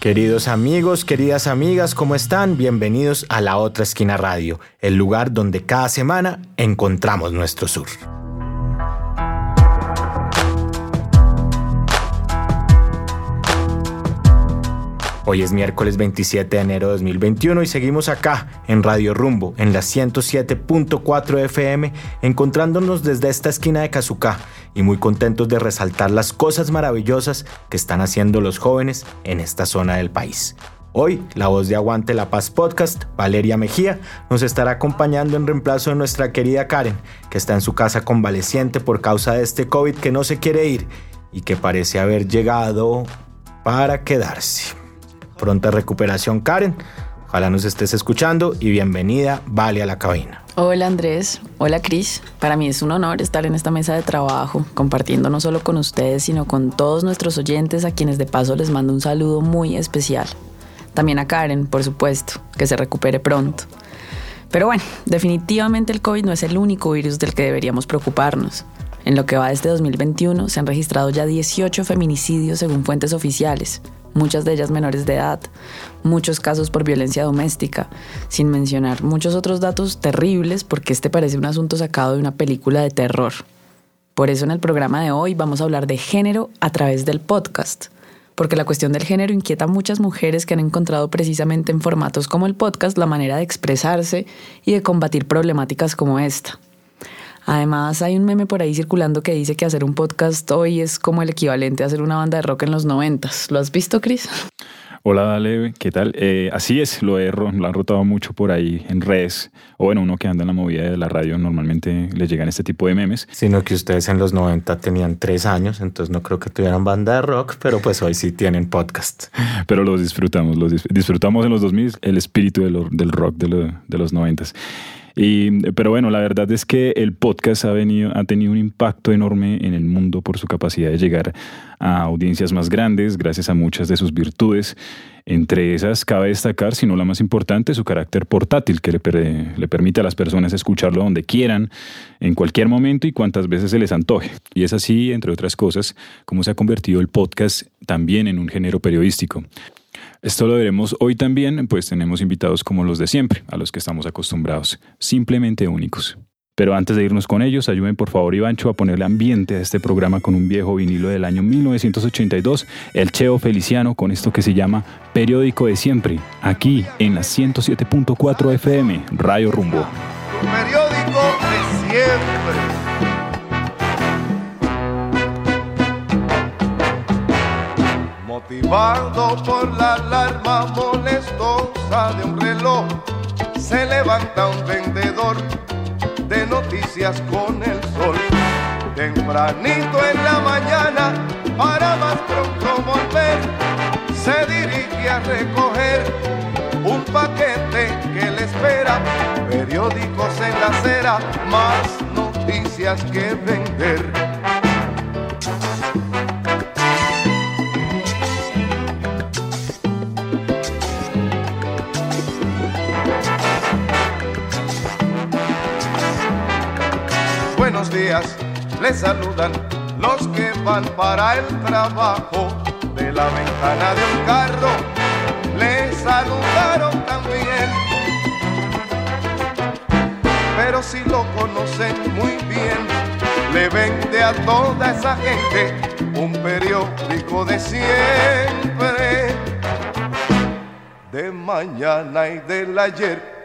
Queridos amigos, queridas amigas, ¿cómo están? Bienvenidos a La Otra Esquina Radio, el lugar donde cada semana encontramos nuestro sur. Hoy es miércoles 27 de enero de 2021 y seguimos acá en Radio Rumbo, en la 107.4 FM, encontrándonos desde esta esquina de Cazucá y muy contentos de resaltar las cosas maravillosas que están haciendo los jóvenes en esta zona del país. Hoy, la voz de Aguante la Paz Podcast, Valeria Mejía, nos estará acompañando en reemplazo de nuestra querida Karen, que está en su casa convaleciente por causa de este COVID que no se quiere ir y que parece haber llegado para quedarse. Pronta recuperación, Karen. Ojalá nos estés escuchando y bienvenida, Vale, a la cabina. Hola Andrés, hola Cris. Para mí es un honor estar en esta mesa de trabajo, compartiendo no solo con ustedes, sino con todos nuestros oyentes a quienes de paso les mando un saludo muy especial. También a Karen, por supuesto, que se recupere pronto. Pero bueno, definitivamente el COVID no es el único virus del que deberíamos preocuparnos. En lo que va desde 2021 se han registrado ya 18 feminicidios según fuentes oficiales, muchas de ellas menores de edad, muchos casos por violencia doméstica, sin mencionar muchos otros datos terribles porque este parece un asunto sacado de una película de terror. Por eso en el programa de hoy vamos a hablar de género a través del podcast, porque la cuestión del género inquieta a muchas mujeres que han encontrado precisamente en formatos como el podcast la manera de expresarse y de combatir problemáticas como esta. Además, hay un meme por ahí circulando que dice que hacer un podcast hoy es como el equivalente a hacer una banda de rock en los noventas. ¿Lo has visto, Chris? Hola, Dale, ¿qué tal? Eh, así es, lo, he, lo han rotado mucho por ahí en redes. O bueno, uno que anda en la movida de la radio normalmente le llegan este tipo de memes. Sino que ustedes en los 90 tenían tres años, entonces no creo que tuvieran banda de rock, pero pues hoy sí tienen podcast. Pero los disfrutamos, los disfrutamos en los 2000 el espíritu del rock de, de los 90. Y, pero bueno, la verdad es que el podcast ha, venido, ha tenido un impacto enorme en el mundo por su capacidad de llegar a audiencias más grandes, gracias a muchas de sus virtudes. Entre esas cabe destacar, si no la más importante, su carácter portátil, que le, le, permite a las personas escucharlo donde quieran, en cualquier momento y cuantas veces se les antoje. Y es así, entre otras cosas, como se ha convertido el podcast también en un género periodístico. Esto lo veremos hoy también, pues tenemos invitados como los de siempre, a los que estamos acostumbrados, simplemente únicos. Pero antes de irnos con ellos, ayuden por favor Ivancho a ponerle ambiente a este programa con un viejo vinilo del año 1982, el Cheo Feliciano, con esto que se llama Periódico de Siempre, aquí en la 107.4 FM, Rayo Rumbo. Periódico de Siempre. Motivado por la alarma molestosa de un reloj, se levanta un vendedor de noticias con el sol. Tempranito en la mañana, para más pronto volver, se dirige a recoger un paquete que le espera, periódicos en la acera, más noticias que vender. Días les saludan los que van para el trabajo. De la ventana de un carro les saludaron también. Pero si lo conocen muy bien, le vende a toda esa gente un periódico de siempre, de mañana y del ayer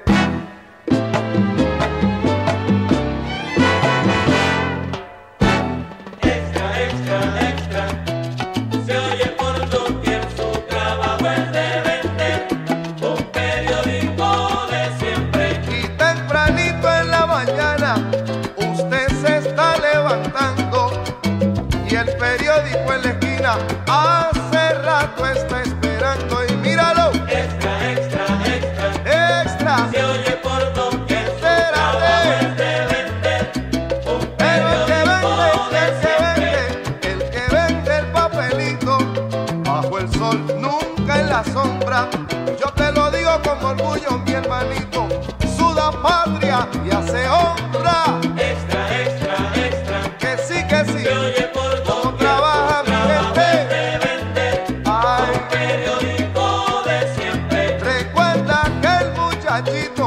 de.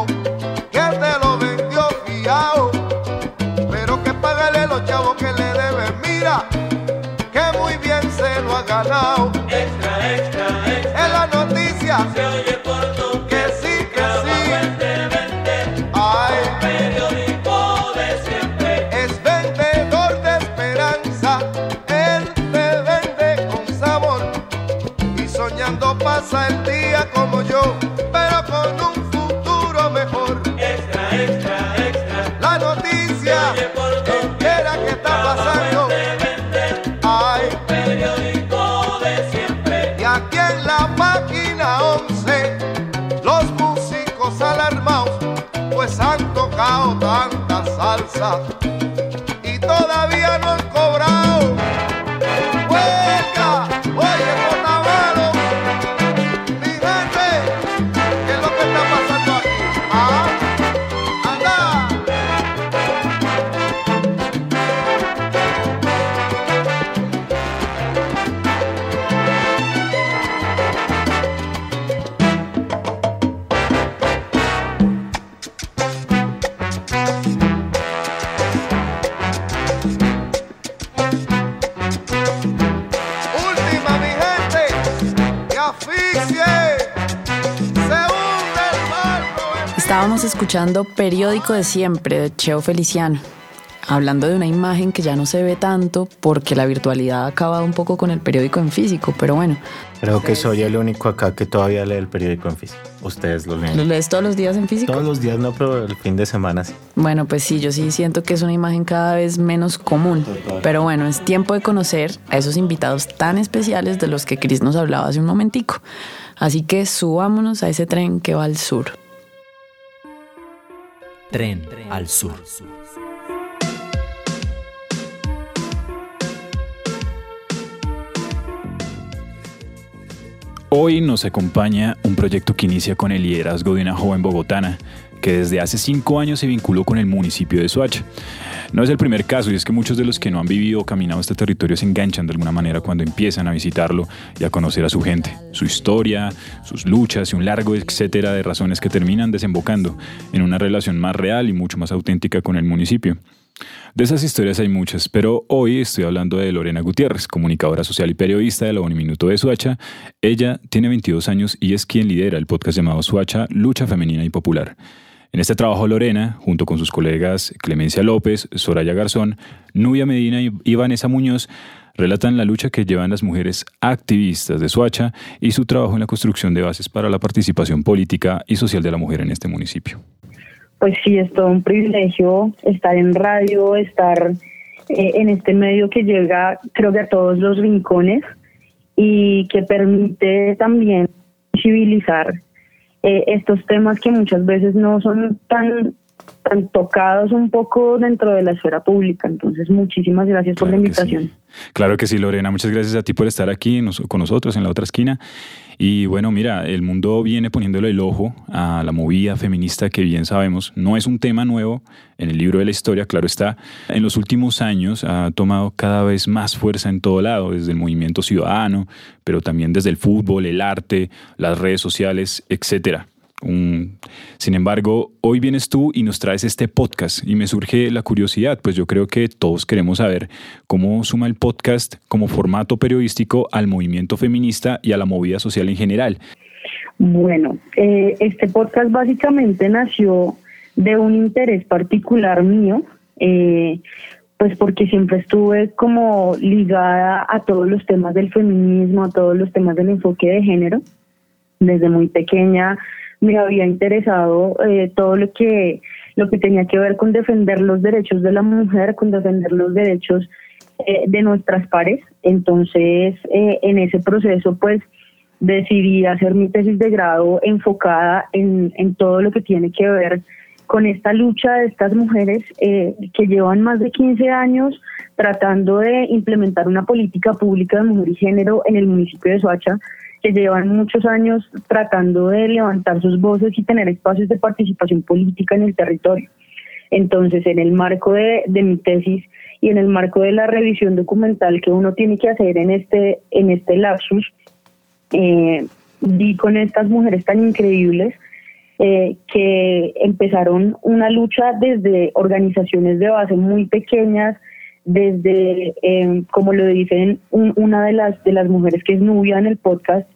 Tanta escuchando Periódico de Siempre de Cheo Feliciano, hablando de una imagen que ya no se ve tanto porque la virtualidad ha acabado un poco con el periódico en físico, pero bueno, Creo que soy el único acá que todavía lee el periódico en físico. Ustedes lo ¿lo leen. lees todos los días en físico? Todos los días no, pero el fin de semana sí. Bueno, pues sí, yo sí siento que es una imagen cada vez menos común. Pero bueno, es tiempo de conocer a esos invitados tan especiales de los que Chris nos hablaba hace un momentico. Así que subámonos a ese tren que va al sur. Tren al sur. Hoy nos acompaña un proyecto que inicia con el liderazgo de una joven bogotana que desde hace cinco años se vinculó con el municipio de Soacha. No es el primer caso y es que muchos de los que no han vivido o caminado este territorio se enganchan de alguna manera cuando empiezan a visitarlo y a conocer a su gente, su historia, sus luchas y un largo etcétera de razones que terminan desembocando en una relación más real y mucho más auténtica con el municipio. De esas historias hay muchas, pero hoy estoy hablando de Lorena Gutiérrez, comunicadora social y periodista de la Uniminuto de Suacha. Ella tiene 22 años y es quien lidera el podcast llamado Suacha, Lucha Femenina y Popular. En este trabajo Lorena, junto con sus colegas Clemencia López, Soraya Garzón, Nubia Medina y Vanessa Muñoz, relatan la lucha que llevan las mujeres activistas de Suacha y su trabajo en la construcción de bases para la participación política y social de la mujer en este municipio. pues sí, es todo un privilegio estar en radio, estar eh, en este medio que llega creo que a todos los rincones y que permite también visibilizar eh, estos temas que muchas veces no son tan tan tocados un poco dentro de la esfera pública. Entonces, muchísimas gracias por la Claro que sí. invitación. Claro que sí, Lorena. Muchas gracias a ti por estar aquí nos- con nosotros en la otra esquina. Y bueno, mira, el mundo viene poniéndole el ojo a la movida feminista que bien sabemos no es un tema nuevo en el libro de la historia, claro está. En los últimos años ha tomado cada vez más fuerza en todo lado, desde el movimiento ciudadano, pero también desde el fútbol, el arte, las redes sociales, etcétera. Sin embargo, hoy vienes tú y nos traes este podcast y me surge la curiosidad, pues yo creo que todos queremos saber cómo suma el podcast como formato periodístico al movimiento feminista y a la movida social en general. Bueno, eh, este podcast básicamente nació de un interés particular mío, eh, pues porque siempre estuve como ligada a todos los temas del feminismo, a todos los temas del enfoque de género. Desde muy pequeña me había interesado eh, todo lo que lo que tenía que ver con defender los derechos de la mujer, con defender los derechos eh, de nuestras pares. Entonces, eh, en ese proceso, pues decidí hacer mi tesis de grado enfocada en, en todo lo que tiene que ver con esta lucha de estas mujeres eh, que llevan más de 15 años tratando de implementar una política pública de mujer y género en el municipio de Soacha, que llevan muchos años tratando de levantar sus voces y tener espacios de participación política en el territorio. Entonces, en el marco de, de mi tesis y en el marco de la revisión documental que uno tiene que hacer en este, en este lapsus, eh, con estas mujeres tan increíbles eh, que empezaron una lucha desde organizaciones de base muy pequeñas, desde, eh, como lo dicen un- una de las, de las mujeres que es Nubia en el podcast,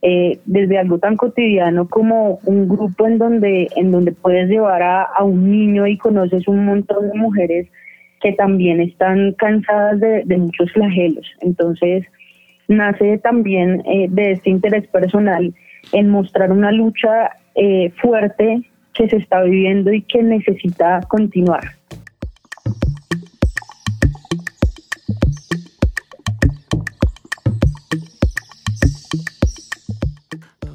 eh, desde algo tan cotidiano como un grupo en donde, en donde puedes llevar a, a un niño y conoces un montón de mujeres que también están cansadas de, de muchos flagelos. Entonces, nace también eh, de este interés personal en mostrar una lucha eh, fuerte que se está viviendo y que necesita continuar.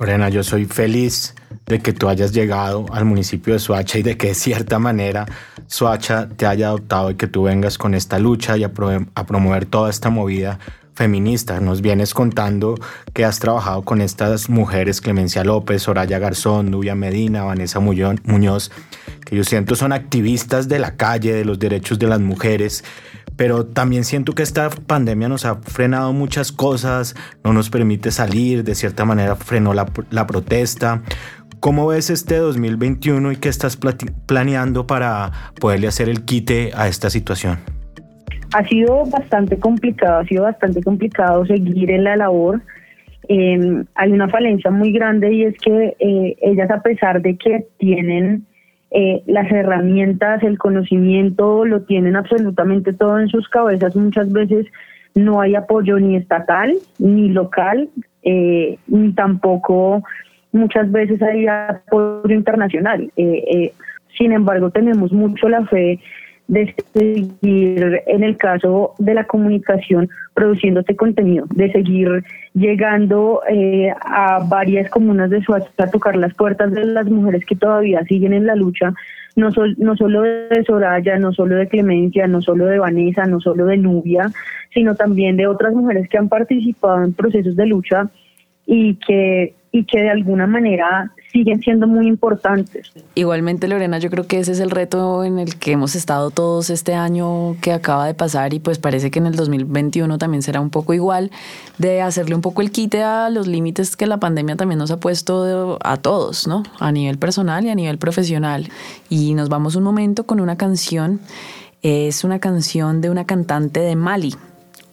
Lorena, yo soy feliz de que tú hayas llegado al municipio de Soacha y de que de cierta manera Soacha te haya adoptado y que tú vengas con esta lucha y a, promover toda esta movida feminista. Nos vienes contando que has trabajado con estas mujeres, Clemencia López, Soraya Garzón, Nubia Medina, Vanessa Muñoz, que yo siento son activistas de la calle, de los derechos de las mujeres, pero también siento que esta pandemia nos ha frenado muchas cosas, no nos permite salir, de cierta manera frenó la, protesta. ¿Cómo ves este 2021 y qué estás planeando para poderle hacer el quite a esta situación? Ha sido bastante complicado, ha sido bastante complicado seguir en la labor. Em, hay una falencia muy grande y es que eh, ellas a pesar de que tienen eh, las herramientas, el conocimiento, lo tienen absolutamente todo en sus cabezas, muchas veces no hay apoyo ni estatal ni local, eh, ni tampoco muchas veces hay apoyo internacional. sin embargo, tenemos mucho la fe de seguir, en el caso de la comunicación, produciendo este contenido, de seguir llegando eh, a varias comunas de Suacha a tocar las puertas de las mujeres que todavía siguen en la lucha, no, no solo de Soraya, no solo de Clemencia, no solo de Vanessa, no solo de Nubia, sino también de otras mujeres que han participado en procesos de lucha y que, y que de alguna manera siguen siendo muy importantes. Igualmente, Lorena, yo creo que ese es el reto en el que hemos estado todos este año que acaba de pasar y pues parece que en el 2021 también será un poco igual, de hacerle un poco el quite a los límites que la pandemia también nos ha puesto a todos, ¿no? A nivel personal y a nivel profesional. Y nos vamos un momento con una canción, es una canción de una cantante de Mali,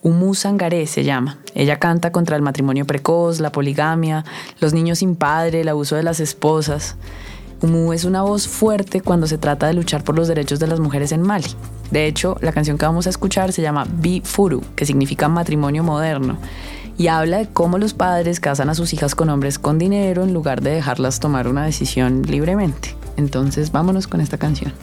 Umu Sangaré se llama. Ella canta contra el matrimonio precoz, la poligamia, los niños sin padre, el abuso de las esposas. Umu es una voz fuerte cuando se trata de luchar por los derechos de las mujeres en Mali. De hecho, la canción que vamos a escuchar se llama Bi Furu, que significa matrimonio moderno, y habla de cómo los padres casan a sus hijas con hombres con dinero en lugar de dejarlas tomar una decisión libremente. Entonces, vámonos con esta canción.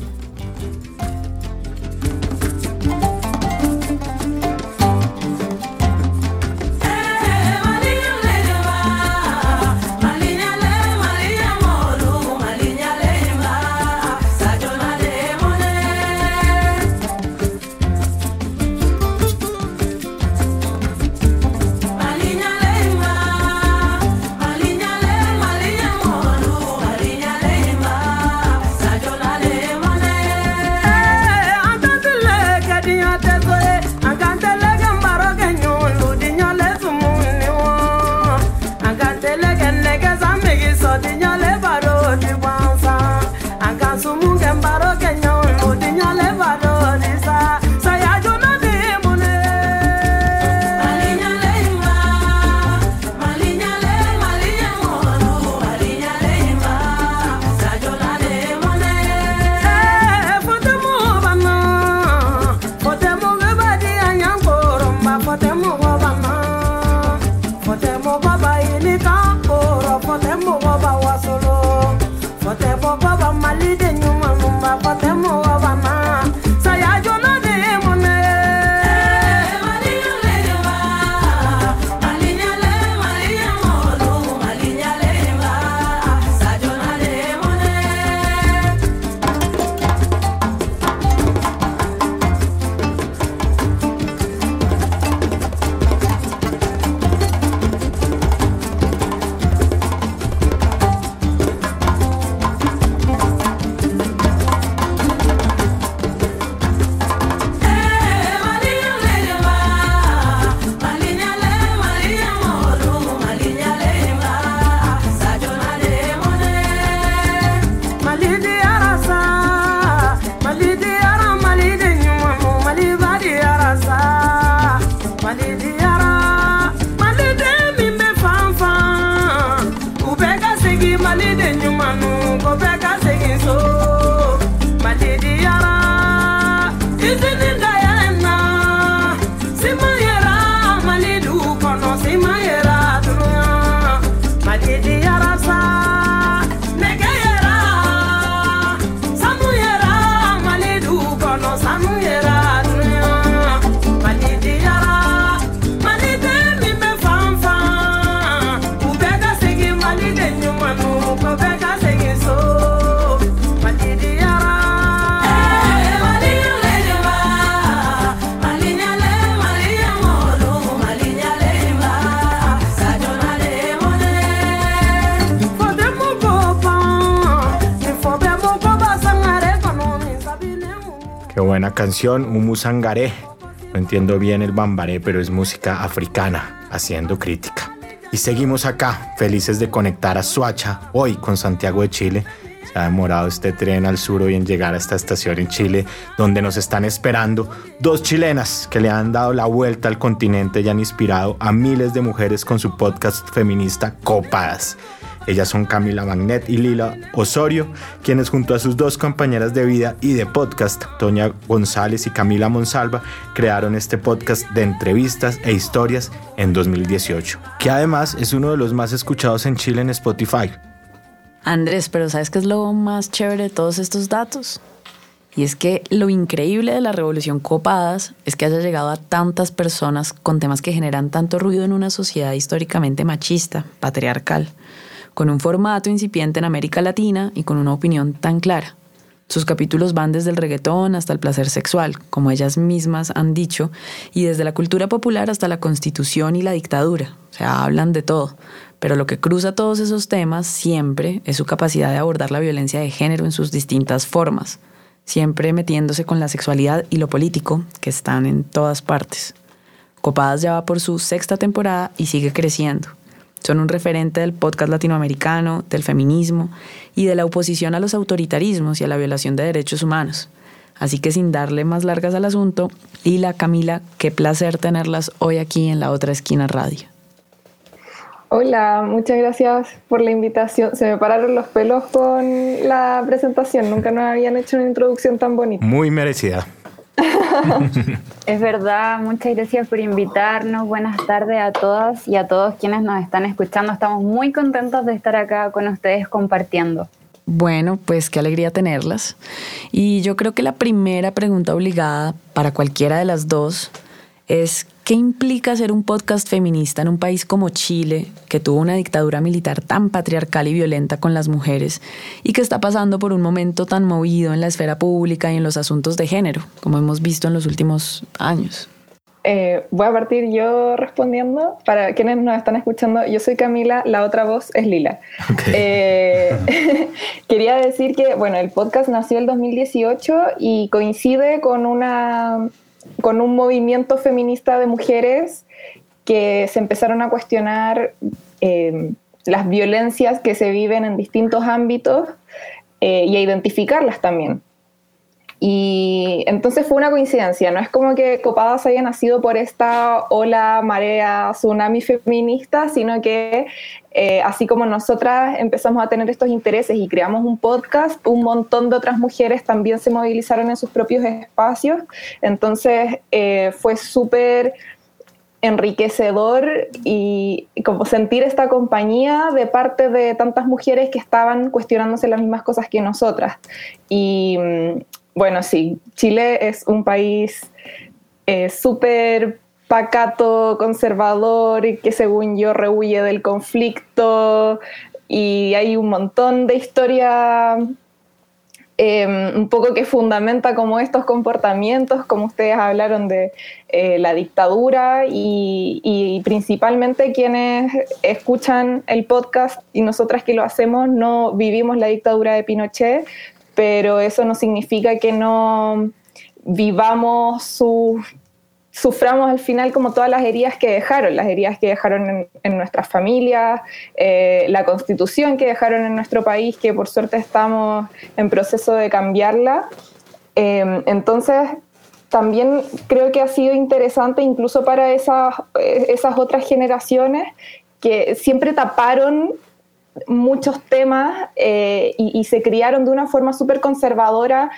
Qué buena canción, un Sangaré. No entiendo bien el bambaré, pero es música africana, haciendo crítica. Y seguimos acá, felices de conectar a Suacha, hoy con Santiago de Chile. Se ha demorado este tren al sur hoy en llegar a esta estación en Chile, donde nos están esperando dos chilenas que le han dado la vuelta al continente y han inspirado a miles de mujeres con su podcast feminista Copadas. Ellas son Camila Magnet y Lila Osorio, quienes junto a sus dos compañeras de vida y de podcast, Toña González y Camila Monsalva, crearon este podcast de entrevistas e historias en 2018, que además es uno de los más escuchados en Chile en Spotify. Andrés, pero ¿sabes qué es lo más chévere de todos estos datos? Y es que lo increíble de la revolución Copadas es que haya llegado a tantas personas con temas que generan tanto ruido en una sociedad históricamente machista, patriarcal con un formato incipiente en América Latina y con una opinión tan clara. Sus capítulos van desde el reggaetón hasta el placer sexual, como ellas mismas han dicho, y desde la cultura popular hasta la constitución y la dictadura. O sea, hablan de todo. Pero lo que cruza todos esos temas siempre es su capacidad de abordar la violencia de género en sus distintas formas, siempre metiéndose con la sexualidad y lo político, que están en todas partes. Copadas ya va por su sexta temporada y sigue creciendo. Son un referente del podcast latinoamericano, del feminismo y de la oposición a los autoritarismos y a la violación de derechos humanos. Así que sin darle más largas al asunto, Lila, Camila, qué placer tenerlas hoy aquí en la otra esquina radio. Hola, muchas gracias por la invitación. Se me pararon los pelos con la presentación. Nunca nos habían hecho una introducción tan bonita. Muy merecida. es verdad, muchas gracias por invitarnos. Buenas tardes a todas y a todos quienes nos están escuchando. Estamos muy contentos de estar acá con ustedes compartiendo. Bueno, pues qué alegría tenerlas. Y yo creo que la primera pregunta obligada para cualquiera de las dos es ¿qué implica ser un podcast feminista en un país como Chile, que tuvo una dictadura militar tan patriarcal y violenta con las mujeres y que está pasando por un momento tan movido en la esfera pública y en los asuntos de género, como hemos visto en los últimos años? Eh, voy a partir yo respondiendo. Para quienes nos están escuchando, yo soy Camila, la otra voz es Lila. Eh, quería decir que, bueno, el podcast nació el 2018 y coincide con una con un movimiento feminista de mujeres que se empezaron a cuestionar eh, las violencias que se viven en distintos ámbitos eh, y a identificarlas también. Y entonces fue una coincidencia, no es como que Copadas haya nacido por esta ola, marea, tsunami feminista, sino que eh, así como nosotras empezamos a tener estos intereses y creamos un podcast, un montón de otras mujeres también se movilizaron en sus propios espacios. Entonces eh, fue súper enriquecedor y, como sentir esta compañía de parte de tantas mujeres que estaban cuestionándose las mismas cosas que nosotras. Y mm, bueno, sí, Chile es un país eh, súper pacato, conservador, que según yo rehuye del conflicto y hay un montón de historia em, un poco que fundamenta como estos comportamientos, como ustedes hablaron de eh, la dictadura y, principalmente quienes escuchan el podcast y nosotras que lo hacemos no vivimos la dictadura de Pinochet, pero eso no significa que no vivamos suframos al final como todas las heridas que dejaron, las heridas que dejaron en, nuestras familias, eh, la constitución que dejaron en nuestro país, que por suerte estamos en proceso de cambiarla. Eh, entonces, también creo que ha sido interesante incluso para esas, esas otras generaciones que siempre taparon muchos temas eh, y, se criaron de una forma súper conservadora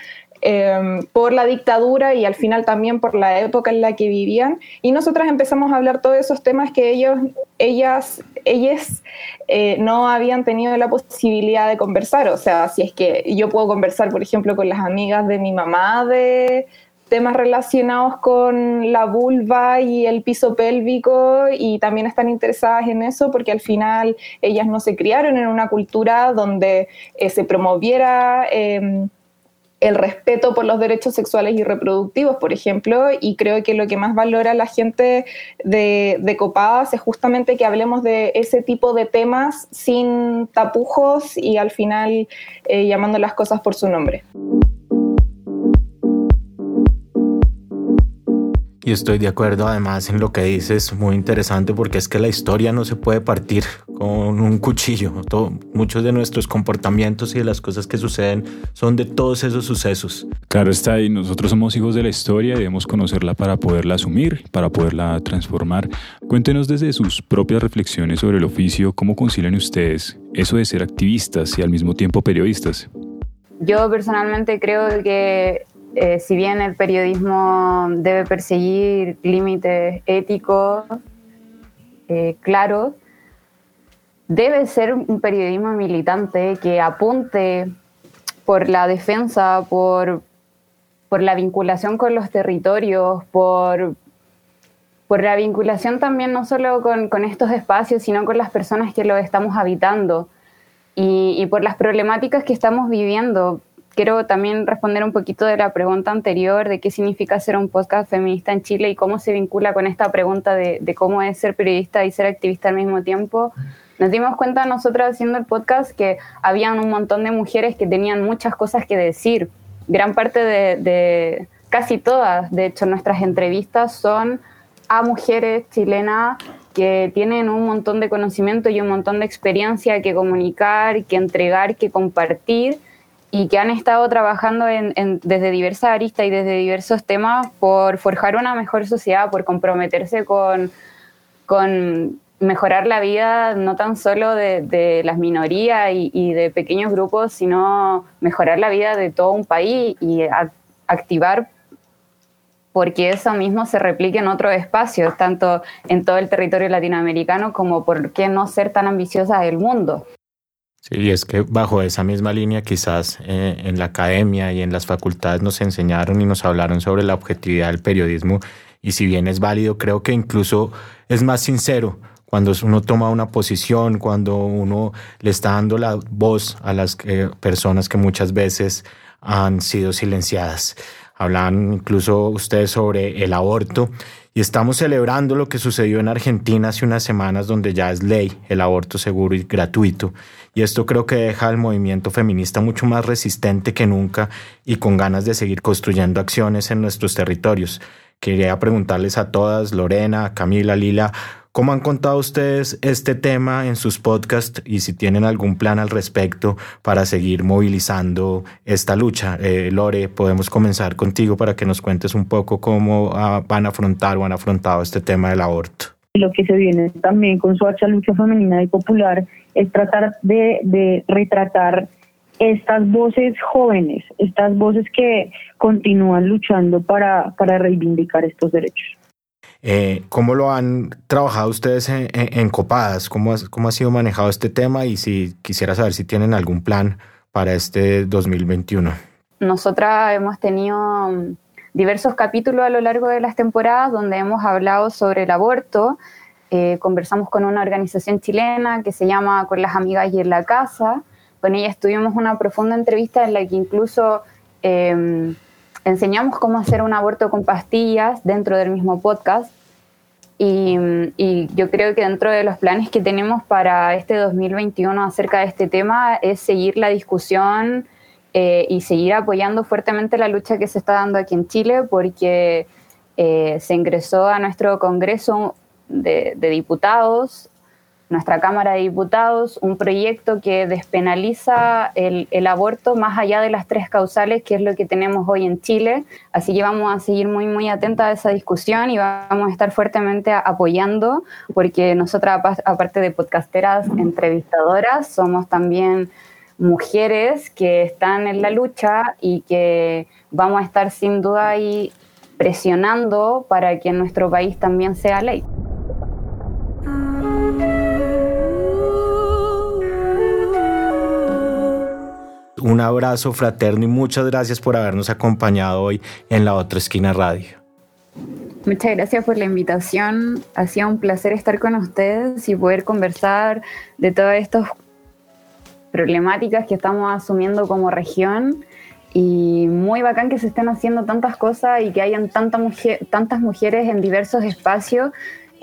Em, por la dictadura y al final también por la época en la que vivían. Y nosotras empezamos a hablar todos esos temas que ellos, ellas, ellas eh, no habían tenido la posibilidad de conversar. O sea, si es que yo puedo conversar, por ejemplo, con las amigas de mi mamá de temas relacionados con la vulva y el piso pélvico y también están interesadas en eso porque al final ellas no se criaron en una cultura donde eh, se promoviera em, el respeto por los derechos sexuales y reproductivos, por ejemplo, y creo que lo que más valora la gente de, Copadas es justamente que hablemos de ese tipo de temas sin tapujos y al final eh, llamando las cosas por su nombre. Y estoy de acuerdo además en lo que dices, muy interesante porque es que la historia no se puede partir con un cuchillo. muchos de nuestros comportamientos y de las cosas que suceden son de todos esos sucesos. Claro está, y nosotros somos hijos de la historia y debemos conocerla para poderla asumir, para poderla transformar. Cuéntenos desde sus propias reflexiones sobre el oficio, cómo concilian ustedes eso de ser activistas y al mismo tiempo periodistas. Yo personalmente creo que eh, si bien el periodismo debe perseguir límites éticos eh, claros, debe ser un periodismo militante que apunte por la defensa, por, por la vinculación con los territorios, por, por la vinculación también no solo con, estos espacios, sino con las personas que los estamos habitando y por las problemáticas que estamos viviendo quiero también responder un poquito de la pregunta anterior de qué significa ser un podcast feminista en Chile y cómo se vincula con esta pregunta de, cómo es ser periodista y ser activista al mismo tiempo. Nos dimos cuenta nosotros haciendo el podcast que habían un montón de mujeres que tenían muchas cosas que decir. Gran parte de, de casi todas, de hecho, nuestras entrevistas son a mujeres chilenas que tienen un montón de conocimiento y un montón de experiencia que comunicar, que entregar, que compartir y que han estado trabajando desde diversas aristas y desde diversos temas por forjar una mejor sociedad, por comprometerse con, mejorar la vida no tan solo de, las minorías y, de pequeños grupos, sino mejorar la vida de todo un país y activar porque eso mismo se replique en otros espacios, tanto en todo el territorio latinoamericano como por qué no ser tan ambiciosas del mundo. Sí, es que bajo esa misma línea quizás eh, en la academia y en las facultades nos enseñaron y nos hablaron sobre la objetividad del periodismo y si bien es válido, creo que incluso es más sincero cuando uno toma una posición, cuando uno le está dando la voz a las eh, personas que muchas veces han sido silenciadas. Hablan incluso ustedes sobre el aborto y estamos celebrando lo que sucedió en Argentina hace unas semanas donde ya es ley el aborto seguro y gratuito y esto creo que deja al movimiento feminista mucho más resistente que nunca y con ganas de seguir construyendo acciones en nuestros territorios. Quería preguntarles a todas, Lorena, Camila, Lila, ¿Cómo han contado ustedes este tema en sus podcasts y si tienen algún plan al respecto para seguir movilizando esta lucha? Eh, Lore, podemos comenzar contigo para que nos cuentes un poco cómo ah, van a afrontar o han afrontado este tema del aborto. Lo que se viene también con su lucha femenina y popular es tratar de, retratar estas voces jóvenes, estas voces que continúan luchando para, para reivindicar estos derechos. Eh, ¿Cómo lo han trabajado ustedes en, Copadas? ¿Cómo, ¿Cómo ha sido manejado este tema? Y si quisiera saber si tienen algún plan para este 2021. Nosotras hemos tenido mm, diversos capítulos a lo largo de las temporadas donde hemos hablado sobre el aborto eh, conversamos con una organización chilena que se llama Con las Amigas y en la Casa. Con ella tuvimos una profunda entrevista en la que incluso em, enseñamos cómo hacer un aborto con pastillas dentro del mismo podcast. Y, y, yo creo que dentro de los planes que tenemos para este 2021 acerca de este tema es seguir la discusión eh, y seguir apoyando fuertemente la lucha que se está dando aquí en Chile, porque eh, se ingresó a nuestro Congreso de, diputados, nuestra Cámara de Diputados, un proyecto que despenaliza el, aborto más allá de las tres causales, que es lo que tenemos hoy en Chile. Así que vamos a seguir muy, muy atentas a esa discusión y vamos a estar fuertemente apoyando, porque nosotras, aparte de podcasteras, entrevistadoras, somos también mujeres que están en la lucha y que vamos a estar sin duda ahí presionando para que en nuestro país también sea ley. Un abrazo fraterno y muchas gracias por habernos acompañado hoy en la otra esquina radio. Muchas gracias por la invitación. Ha sido un placer estar con ustedes y poder conversar de todas estas problemáticas que estamos asumiendo como región. Y muy bacán que se estén haciendo tantas cosas y que hayan tantas mujeres en diversos espacios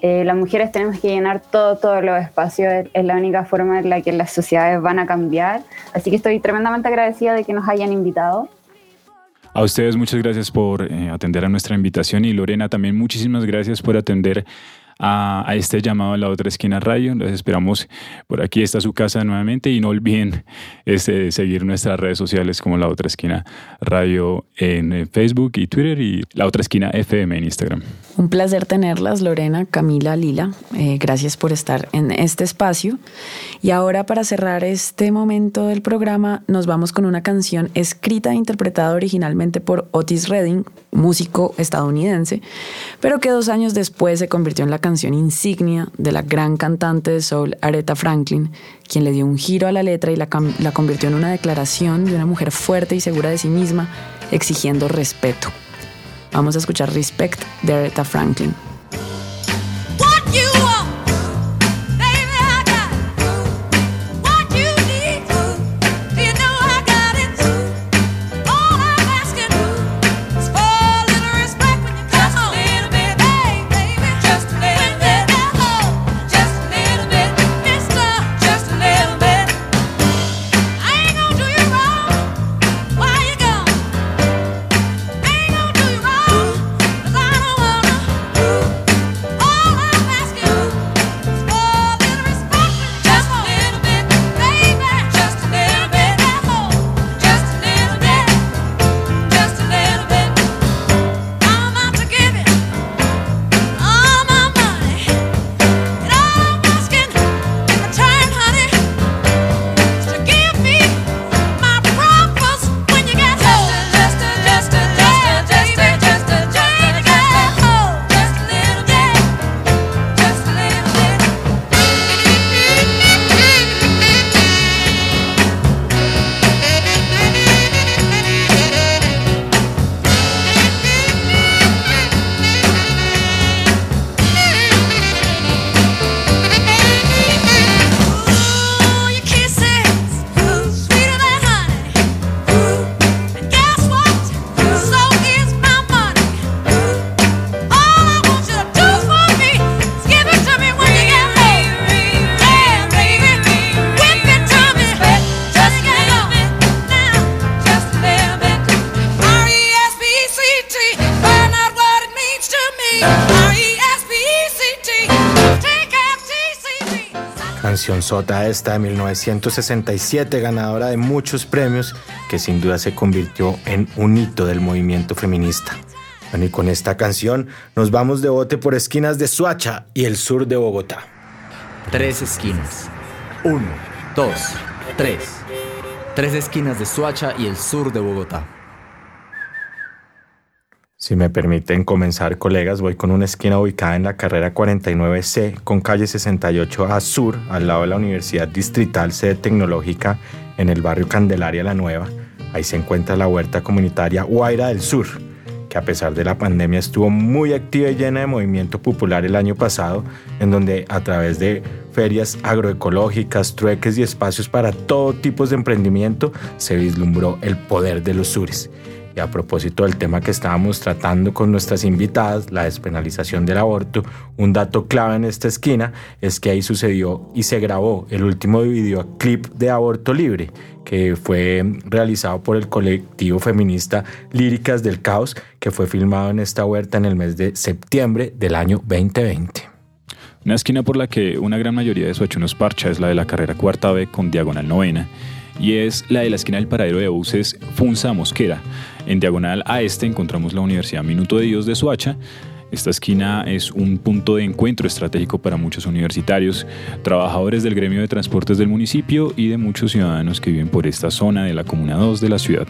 eh, las mujeres tenemos que llenar todo, todos los espacios, es, la única forma en la que las sociedades van a cambiar. Así que estoy tremendamente agradecida de que nos hayan invitado. A ustedes muchas gracias por eh, atender a nuestra invitación y Lorena también muchísimas gracias por atender a, este llamado a la otra esquina radio. Les esperamos por aquí, está su casa nuevamente y no olviden este, seguir nuestras redes sociales como la otra esquina radio en eh, Facebook y Twitter y la otra esquina FM en Instagram. Un placer tenerlas, Lorena, Camila, Lila. Eh, gracias por estar en este espacio. Y ahora para cerrar este momento del programa, nos vamos con una canción escrita e interpretada originalmente por Otis Redding, músico estadounidense, pero que dos años después se convirtió en la canción insignia de la gran cantante de soul Aretha Franklin, quien le dio un giro a la letra y la, la convirtió en una declaración de una mujer fuerte y segura de sí misma, exigiendo respeto. Vamos a escuchar Respect de Aretha Franklin. Sota esta de 1967, ganadora de muchos premios, que sin duda se convirtió en un hito del movimiento feminista. Bueno, y con esta canción nos vamos de bote por esquinas de Suacha y el sur de Bogotá. Tres esquinas. Uno, dos, tres. Tres esquinas de Suacha y el sur de Bogotá. Si me permiten comenzar, colegas, voy con una esquina ubicada en la carrera 49C con calle 68 a sur, al lado de la Universidad Distrital Sede Tecnológica en el barrio Candelaria La Nueva. Ahí se encuentra la huerta comunitaria Guaira del Sur, que a pesar de la pandemia estuvo muy activa y llena de movimiento popular el año pasado, en donde a través de ferias agroecológicas, trueques y espacios para todo tipo de emprendimiento se vislumbró el poder de los sures. Y a propósito del tema que estábamos tratando con nuestras invitadas, la despenalización del aborto, un dato clave en esta esquina es que ahí sucedió y se grabó el último videoclip de Aborto Libre, que fue realizado por el colectivo feminista Líricas del Caos, que fue filmado en esta huerta en el mes de septiembre del año 2020. Una esquina por la que una gran mayoría de Suachunos parcha es la de la carrera cuarta B con diagonal novena y es la de la esquina del paradero de buses Funza Mosquera. En diagonal a este encontramos la Universidad Minuto de Dios de Suacha. Esta esquina es un punto de encuentro estratégico para muchos universitarios, trabajadores del gremio de transportes del municipio y de muchos ciudadanos que viven por esta zona de la Comuna 2 de la ciudad.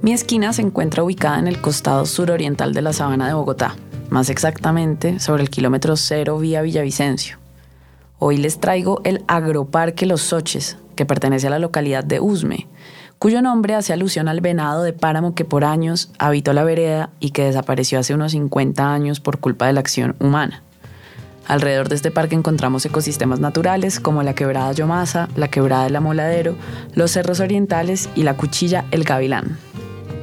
Mi esquina se encuentra ubicada en el costado suroriental de la sabana de Bogotá, más exactamente sobre el kilómetro cero vía Villavicencio. Hoy les traigo el Agroparque Los Soches, que pertenece a la localidad de Usme, cuyo nombre hace alusión al venado de páramo que por años habitó la vereda y que desapareció hace unos 50 años por culpa de la acción humana. Alrededor de este parque encontramos ecosistemas naturales como la quebrada Yomasa, la quebrada del Amoladero, los cerros orientales y la cuchilla El Gavilán.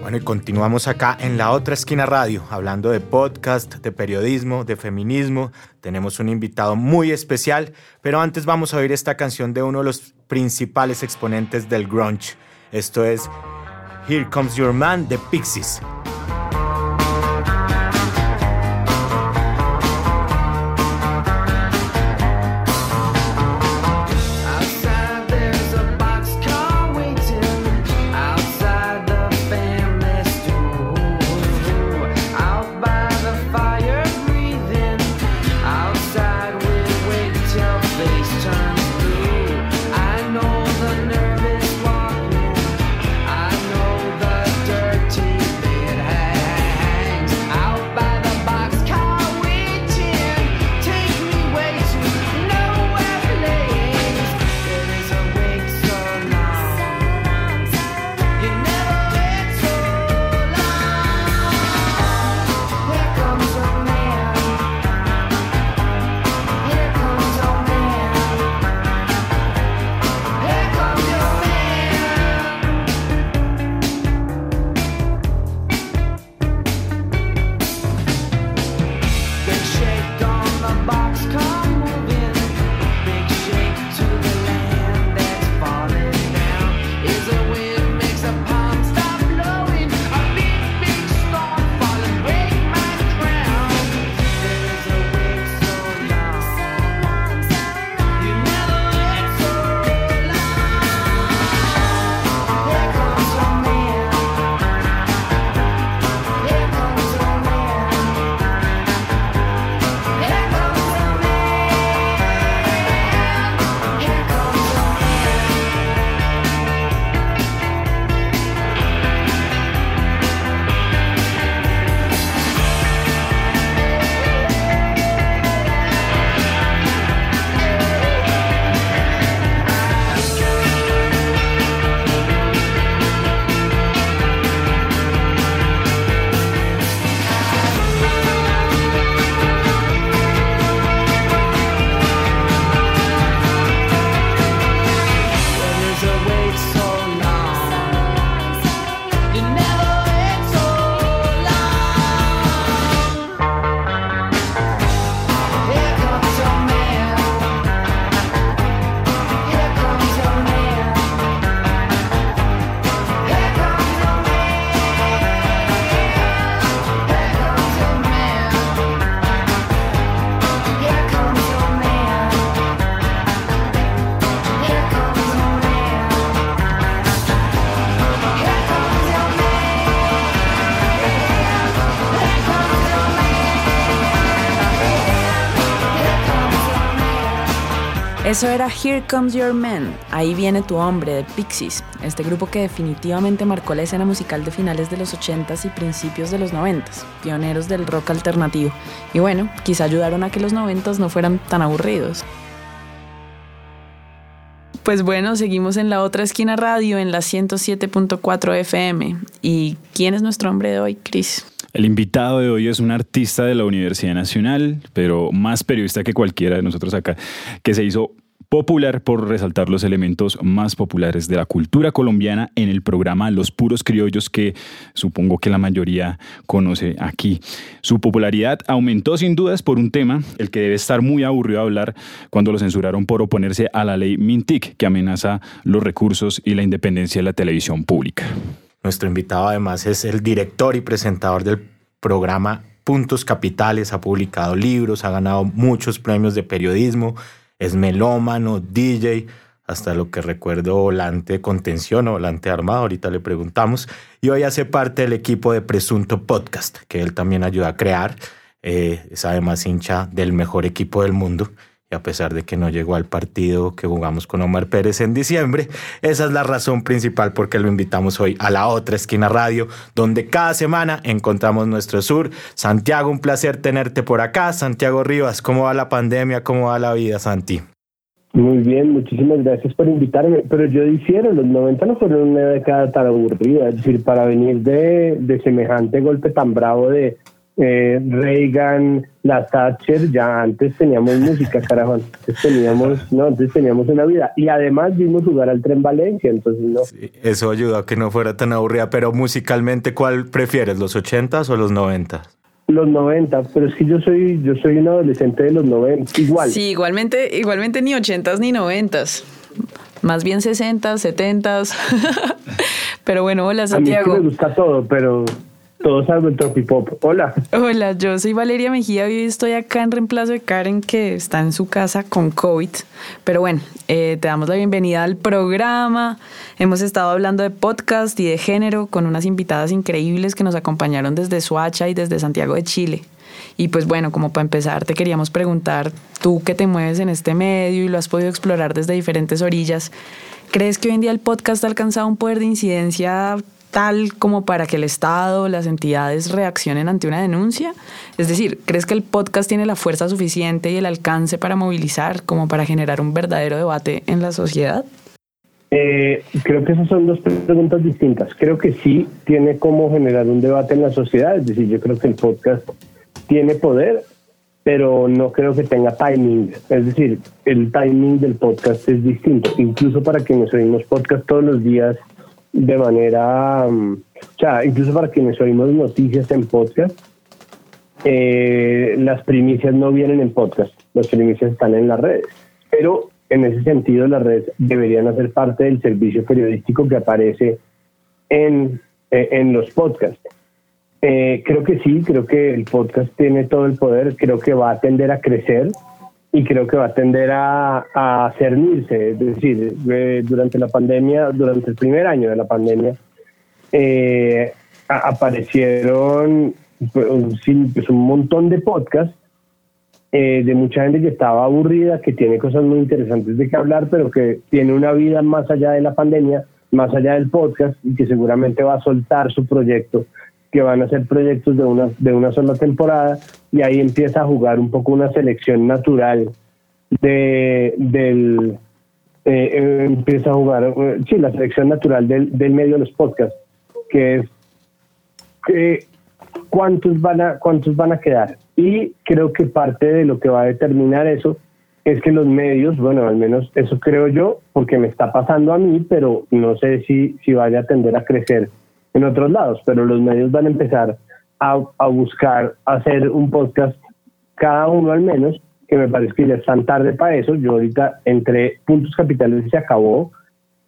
Bueno, y continuamos acá en la otra esquina radio, hablando de podcast, de periodismo, de feminismo. Tenemos un invitado muy especial, pero antes vamos a oír esta canción de uno de los principales exponentes del grunge. Esto es Here Comes Your Man de Pixies. Eso era Here Comes Your Man, Ahí viene tu hombre de Pixies, este grupo que definitivamente marcó la escena musical de finales de los 80s y principios de los 90s, pioneros del rock alternativo. Y bueno, quizá ayudaron a que los 90s no fueran tan aburridos. Pues bueno, seguimos en la otra esquina radio, en la 107.4 FM. ¿Y quién es nuestro hombre de hoy, Chris? El invitado de hoy es un artista de la Universidad Nacional, pero más periodista que cualquiera de nosotros acá, que se hizo popular por resaltar los elementos más populares de la cultura colombiana en el programa Los Puros Criollos que supongo que la mayoría conoce aquí. Su popularidad aumentó sin dudas por un tema, el que debe estar muy aburrido a hablar cuando lo censuraron por oponerse a la ley Mintic que amenaza los recursos y la independencia de la televisión pública. Nuestro invitado además es el director y presentador del programa Puntos Capitales, ha publicado libros, ha ganado muchos premios de periodismo es melómano, DJ, hasta lo que recuerdo volante contención o volante armado, ahorita le preguntamos, y hoy hace parte del equipo de Presunto Podcast, que él también ayuda a crear, eh, es además hincha del mejor equipo del mundo y a pesar de que no llegó al partido que jugamos con Omar Pérez en diciembre, esa es la razón principal por qué lo invitamos hoy a la otra esquina radio, donde cada semana encontramos nuestro sur. Santiago, un placer tenerte por acá. Santiago Rivas, ¿cómo va la pandemia? ¿Cómo va la vida, Santi? Muy bien, muchísimas gracias por invitarme. Pero yo difiero, los 90 no fueron una década tan aburrida. Es decir, para venir de, de semejante golpe tan bravo de eh, Reagan, la Thatcher, ya antes teníamos música, carajo, antes teníamos, no, antes teníamos una vida. Y además vimos jugar al Tren Valencia, entonces no. eso ayudó a que no fuera tan aburrida, pero musicalmente, ¿cuál prefieres, los 80s o los 90 Los 90, pero es que yo soy, yo soy un adolescente de los 90, igual. Sí, igualmente, igualmente ni 80s ni 90s. más bien 60, 70. pero bueno, hola Santiago. A mí me gusta todo, pero todo salvo el tropipop. Hola. Hola, yo soy Valeria Mejía y estoy acá en reemplazo de Karen que está en su casa con COVID. Pero bueno, eh, te damos la bienvenida al programa. Hemos estado hablando de podcast y de género con unas invitadas increíbles que nos acompañaron desde Suacha y desde Santiago de Chile. Y pues bueno, como para empezar, te queríamos preguntar, tú que te mueves en este medio y lo has podido explorar desde diferentes orillas, ¿crees que hoy en día el podcast ha alcanzado un poder de incidencia tal como para que el Estado, las entidades reaccionen ante una denuncia? Es decir, ¿crees que el podcast tiene la fuerza suficiente y el alcance para movilizar como para generar un verdadero debate en la sociedad? Eh, creo que esas son dos preguntas distintas. Creo que sí tiene como generar un debate en la sociedad, es decir, yo creo que el podcast tiene poder, pero no creo que tenga timing. Es decir, el timing del podcast es distinto. Incluso para quienes oímos podcast todos los días de manera, mm, o sea, incluso para quienes oímos noticias en podcast, eh, las primicias no vienen en podcast, las primicias están en las redes. Pero en ese sentido, las redes deberían hacer parte del servicio periodístico que aparece en, eh, en los podcasts. Eh, creo que sí, creo que el podcast tiene todo el poder, creo que va a tender a crecer y creo que va a tender a, a cernirse. Es decir, eh, durante la pandemia, durante el primer año de la pandemia, eh, aparecieron pues, pues, un, montón de podcasts de mucha gente que estaba aburrida, que tiene cosas muy interesantes de qué hablar, pero que tiene una vida más allá de la pandemia, más allá del podcast y que seguramente va a soltar su proyecto que van a ser proyectos de una, de una sola temporada y ahí empieza a jugar un poco una selección natural de, del... Eh, eh, empieza a jugar, eh, sí, la selección natural del, del medio de los podcasts, que es que cuántos van a cuántos van a quedar. Y creo que parte de lo que va a determinar eso es que los medios, bueno, al menos eso creo yo, porque me está pasando a mí, pero no sé si, si vaya a tender a crecer en otros lados, pero los medios van a empezar a, a buscar hacer un podcast cada uno al menos, que me parece que ya están tarde para eso. Yo ahorita entré Puntos Capitales y se acabó,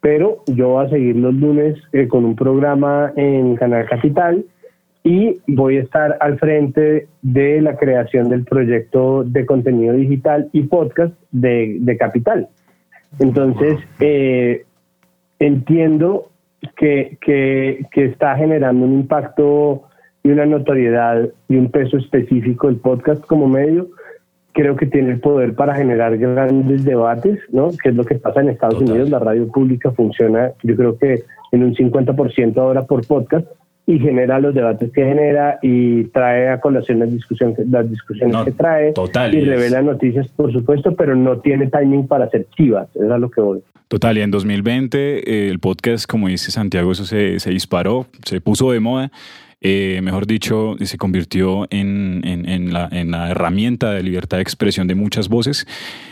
pero yo voy a seguir los lunes eh, con un programa en Canal Capital y voy a estar al frente de la creación del proyecto de contenido digital y podcast de, de Capital. Entonces, eh, entiendo que, que, que está generando un impacto y una notoriedad y un peso específico el podcast como medio, creo que tiene el poder para generar grandes debates, ¿no? Que es lo que pasa en Estados Unidos, la radio pública funciona, yo creo que en un 50% ahora por podcast y genera los debates que genera y trae a colación las discusiones, las discusiones que trae y revela noticias, por supuesto, pero no tiene timing para hacer chivas, es a lo que voy. Total, y en 2020 eh, el podcast, como dice Santiago, eso se, se disparó, se puso de moda. Eh, mejor dicho, se convirtió en, en, en, la, en, la, herramienta de libertad de expresión de muchas voces.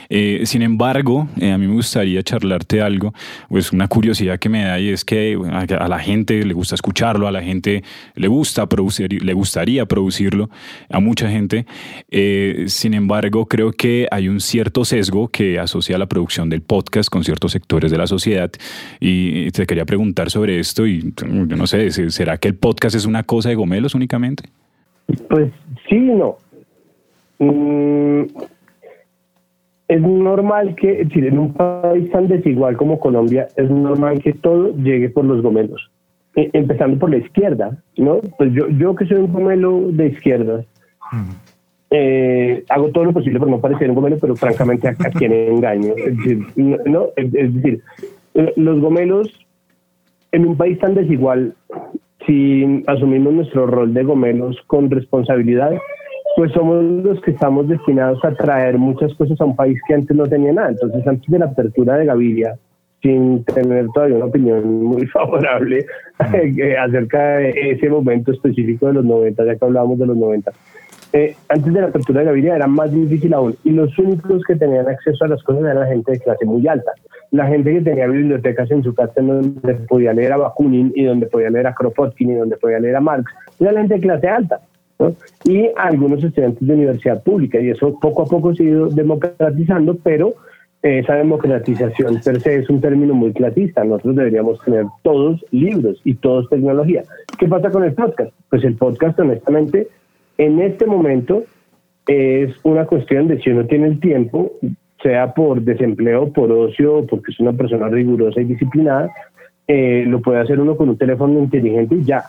Eh, sin embargo, eh, a mí me gustaría charlarte algo, pues una curiosidad que me da y es que a, la gente le gusta escucharlo, a la gente le gusta producir, le gustaría producirlo, a mucha gente. sin embargo, creo que hay un cierto sesgo que asocia la producción del podcast con ciertos sectores de la sociedad y te quería preguntar sobre esto y yo no sé, ¿será que el podcast es una cosa de gomelos únicamente? Pues sí no. Mm, es normal que, en un país tan desigual como Colombia, es normal que todo llegue por los gomelos. E, empezando por la izquierda, ¿no? Pues yo, yo que soy un gomelo de izquierda, eh, hago todo lo posible por no parecer un gomelo, pero francamente a, quien engaño. Es decir, no, es decir, los gomelos en un país tan desigual si asumimos nuestro rol de gomelos con responsabilidad, pues somos los que estamos destinados a traer muchas cosas a un país que antes no tenía nada. Entonces, antes de la apertura de Gaviria, sin tener todavía una opinión muy favorable eh, acerca de ese momento específico de los 90, ya que hablábamos de los 90, eh, antes de la apertura de Gaviria era más difícil aún y los únicos que tenían acceso a las cosas eran la gente de clase muy alta. La gente que tenía bibliotecas en su casa donde podía leer a Bakunin y donde podía leer a Kropotkin y donde podía leer a Marx, era la gente de clase alta. Y algunos estudiantes de universidad pública y eso poco a poco se ha ido democratizando, pero esa democratización per se es un término muy clasista. Nosotros deberíamos tener todos libros y todos tecnología. ¿Qué pasa con el podcast? Pues el podcast, honestamente, en este momento es una cuestión de si uno tiene el tiempo, sea por desempleo, por ocio, porque es una persona rigurosa y disciplinada, eh, lo puede hacer uno con un teléfono inteligente y ya.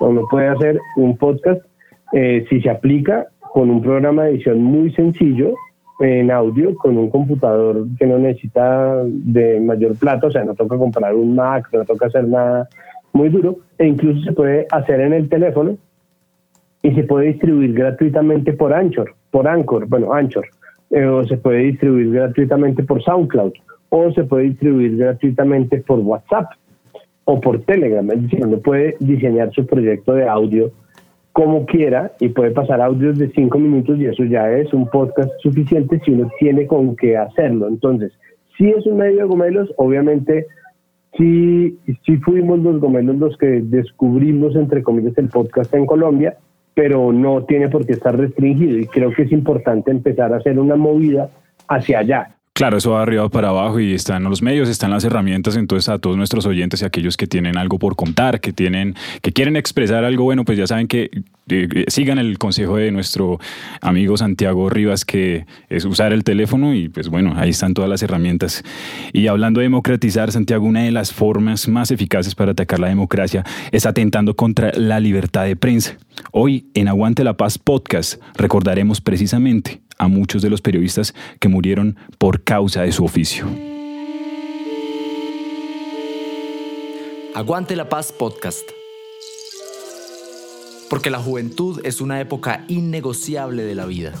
Uno puede hacer un podcast eh, si se aplica con un programa de edición muy sencillo en audio con un computador que no necesita de mayor plata, o sea, no toca comprar un Mac, no toca hacer nada muy duro, e incluso se puede hacer en el teléfono y se puede distribuir gratuitamente por Anchor, por Anchor, bueno, Anchor, eh, o se puede distribuir gratuitamente por SoundCloud, o se puede distribuir gratuitamente por WhatsApp o por Telegram, es decir, uno puede diseñar su proyecto de audio como quiera y puede pasar audios de cinco minutos y eso ya es un podcast suficiente si uno tiene con qué hacerlo. Entonces, si es un medio de gomelos, obviamente sí, sí fuimos los gomelos los que descubrimos, entre comillas, el podcast en Colombia, pero no tiene por qué estar restringido y creo que es importante empezar a hacer una movida hacia allá. Claro, eso va arriba para abajo y están los medios, están las herramientas, entonces a todos nuestros oyentes y aquellos que tienen algo por contar, que tienen, que quieren expresar algo bueno, pues ya saben que eh, sigan el consejo de nuestro amigo Santiago Rivas, que es usar el teléfono y pues bueno, ahí están todas las herramientas. Y hablando de democratizar, Santiago, una de las formas más eficaces para atacar la democracia es atentando contra la libertad de prensa. Hoy en Aguante la Paz Podcast recordaremos precisamente a muchos de los periodistas que murieron por causa de su oficio. Aguante la Paz Podcast. Porque la juventud es una época innegociable de la vida.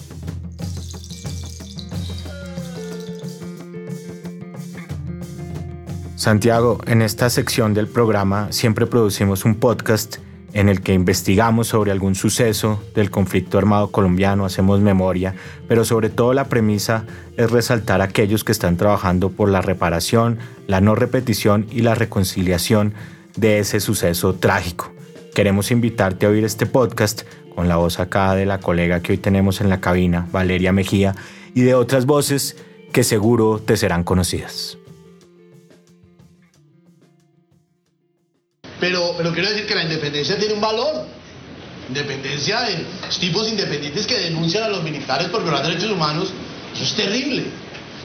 Santiago, en esta sección del programa siempre producimos un podcast en el que investigamos sobre algún suceso del conflicto armado colombiano, hacemos memoria, pero sobre todo la premisa es resaltar a aquellos que están trabajando por la reparación, la no repetición y la reconciliación de ese suceso trágico. Queremos invitarte a oír este podcast con la voz acá de la colega que hoy tenemos en la cabina, Valeria Mejía, y de otras voces que seguro te serán conocidas. Pero, pero quiero decir que la independencia tiene un valor. Independencia de tipos independientes que denuncian a los militares por violar derechos humanos, eso es terrible.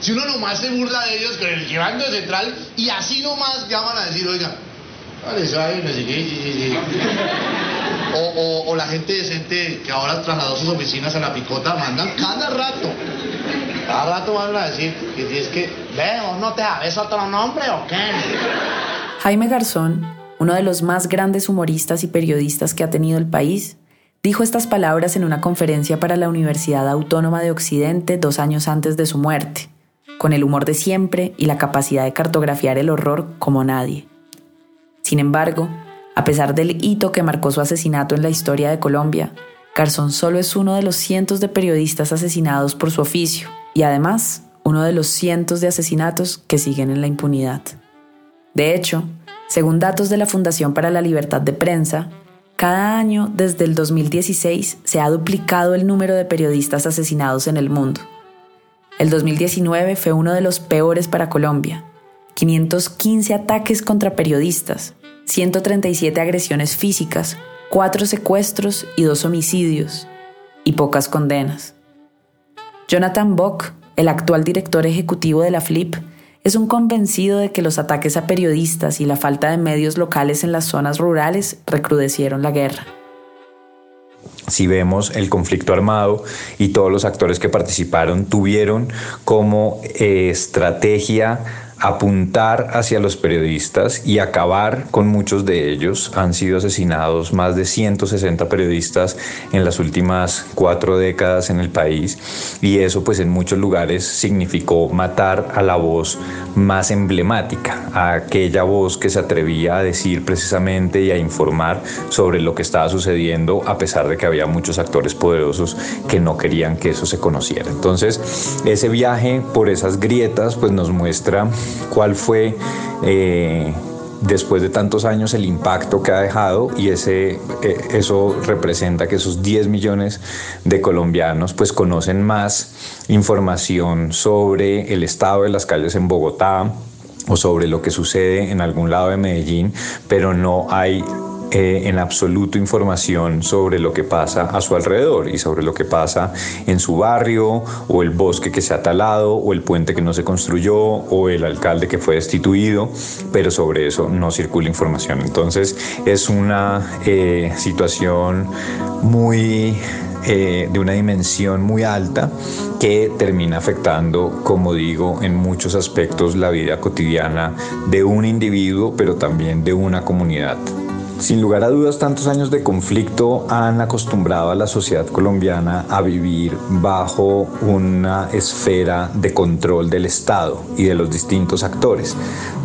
Si uno nomás se burla de ellos con el llevando central y así nomás llaman a decir, oiga, vale, sabe, no sé qué, o, o, o, la gente decente que ahora trasladó sus oficinas a la picota mandan cada rato. Cada rato van a decir que si es que, veo, no te sabes otro nombre o qué. Jaime Garzón uno de los más grandes humoristas y periodistas que ha tenido el país, dijo estas palabras en una conferencia para la Universidad Autónoma de Occidente dos años antes de su muerte, con el humor de siempre y la capacidad de cartografiar el horror como nadie. Sin embargo, a pesar del hito que marcó su asesinato en la historia de Colombia, Garzón solo es uno de los cientos de periodistas asesinados por su oficio y además uno de los cientos de asesinatos que siguen en la impunidad. De hecho, según datos de la Fundación para la Libertad de Prensa, cada año desde el 2016 se ha duplicado el número de periodistas asesinados en el mundo. El 2019 fue uno de los peores para Colombia. 515 ataques contra periodistas, 137 agresiones físicas, 4 secuestros y 2 homicidios, y pocas condenas. Jonathan Bock, el actual director ejecutivo de la FLIP, es un convencido de que los ataques a periodistas y la falta de medios locales en las zonas rurales recrudecieron la guerra. Si vemos el conflicto armado y todos los actores que participaron tuvieron como eh, estrategia apuntar hacia los periodistas y acabar con muchos de ellos. Han sido asesinados más de 160 periodistas en las últimas cuatro décadas en el país y eso pues en muchos lugares significó matar a la voz más emblemática, a aquella voz que se atrevía a decir precisamente y a informar sobre lo que estaba sucediendo a pesar de que había muchos actores poderosos que no querían que eso se conociera. Entonces ese viaje por esas grietas pues nos muestra cuál fue eh, después de tantos años el impacto que ha dejado y ese, eh, eso representa que esos 10 millones de colombianos pues conocen más información sobre el estado de las calles en Bogotá o sobre lo que sucede en algún lado de Medellín, pero no hay eh, en absoluto información sobre lo que pasa a su alrededor y sobre lo que pasa en su barrio o el bosque que se ha talado o el puente que no se construyó o el alcalde que fue destituido, pero sobre eso no circula información. Entonces es una eh, situación muy eh, de una dimensión muy alta que termina afectando, como digo, en muchos aspectos la vida cotidiana de un individuo, pero también de una comunidad. Sin lugar a dudas, tantos años de conflicto han acostumbrado a la sociedad colombiana a vivir bajo una esfera de control del Estado y de los distintos actores,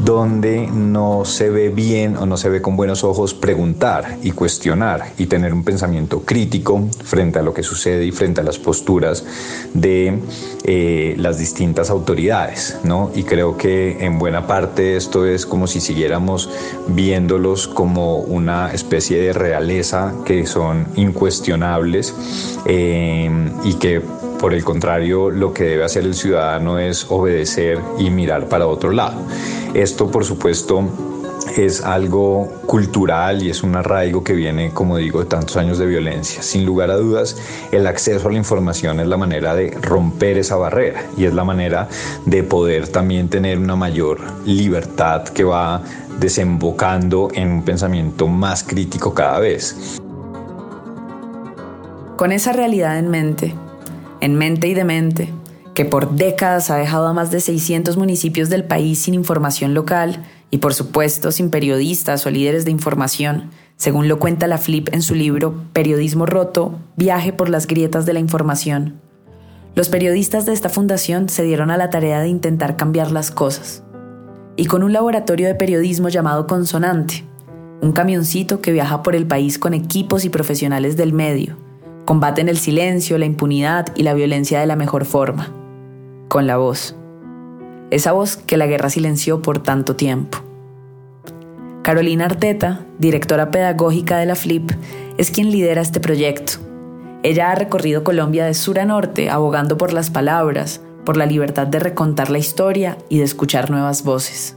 donde no se ve bien o no se ve con buenos ojos preguntar y cuestionar y tener un pensamiento crítico frente a lo que sucede y frente a las posturas de eh, las distintas autoridades. ¿no? Y creo que en buena parte esto es como si siguiéramos viéndolos como un una especie de realeza que son incuestionables eh, y que por el contrario lo que debe hacer el ciudadano es obedecer y mirar para otro lado. Esto por supuesto es algo cultural y es un arraigo que viene, como digo, de tantos años de violencia. Sin lugar a dudas, el acceso a la información es la manera de romper esa barrera y es la manera de poder también tener una mayor libertad que va desembocando en un pensamiento más crítico cada vez. Con esa realidad en mente, en mente y de mente, que por décadas ha dejado a más de 600 municipios del país sin información local y por supuesto sin periodistas o líderes de información, según lo cuenta la Flip en su libro Periodismo Roto, Viaje por las Grietas de la Información. Los periodistas de esta fundación se dieron a la tarea de intentar cambiar las cosas y con un laboratorio de periodismo llamado Consonante, un camioncito que viaja por el país con equipos y profesionales del medio, combaten el silencio, la impunidad y la violencia de la mejor forma, con la voz. Esa voz que la guerra silenció por tanto tiempo. Carolina Arteta, directora pedagógica de la FLIP, es quien lidera este proyecto. Ella ha recorrido Colombia de sur a norte abogando por las palabras, por la libertad de recontar la historia y de escuchar nuevas voces.